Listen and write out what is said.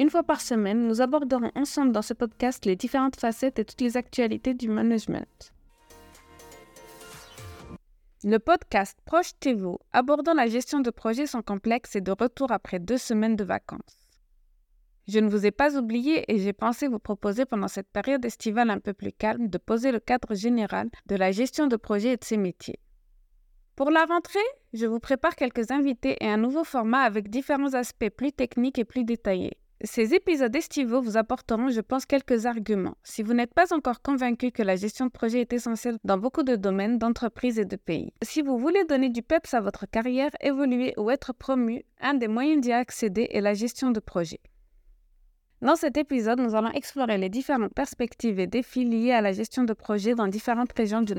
Une fois par semaine, nous aborderons ensemble dans ce podcast les différentes facettes et toutes les actualités du management. Le podcast Projetez-vous, abordant la gestion de projets sans complexe est de retour après deux semaines de vacances. Je ne vous ai pas oublié et j'ai pensé vous proposer pendant cette période estivale un peu plus calme de poser le cadre général de la gestion de projets et de ses métiers. Pour la rentrée, je vous prépare quelques invités et un nouveau format avec différents aspects plus techniques et plus détaillés. Ces épisodes estivaux vous apporteront, je pense, quelques arguments. Si vous n'êtes pas encore convaincu que la gestion de projet est essentielle dans beaucoup de domaines, d'entreprises et de pays. Si vous voulez donner du peps à votre carrière, évoluer ou être promu, un des moyens d'y accéder est la gestion de projet. Dans cet épisode, nous allons explorer les différentes perspectives et défis liés à la gestion de projet dans différentes régions du,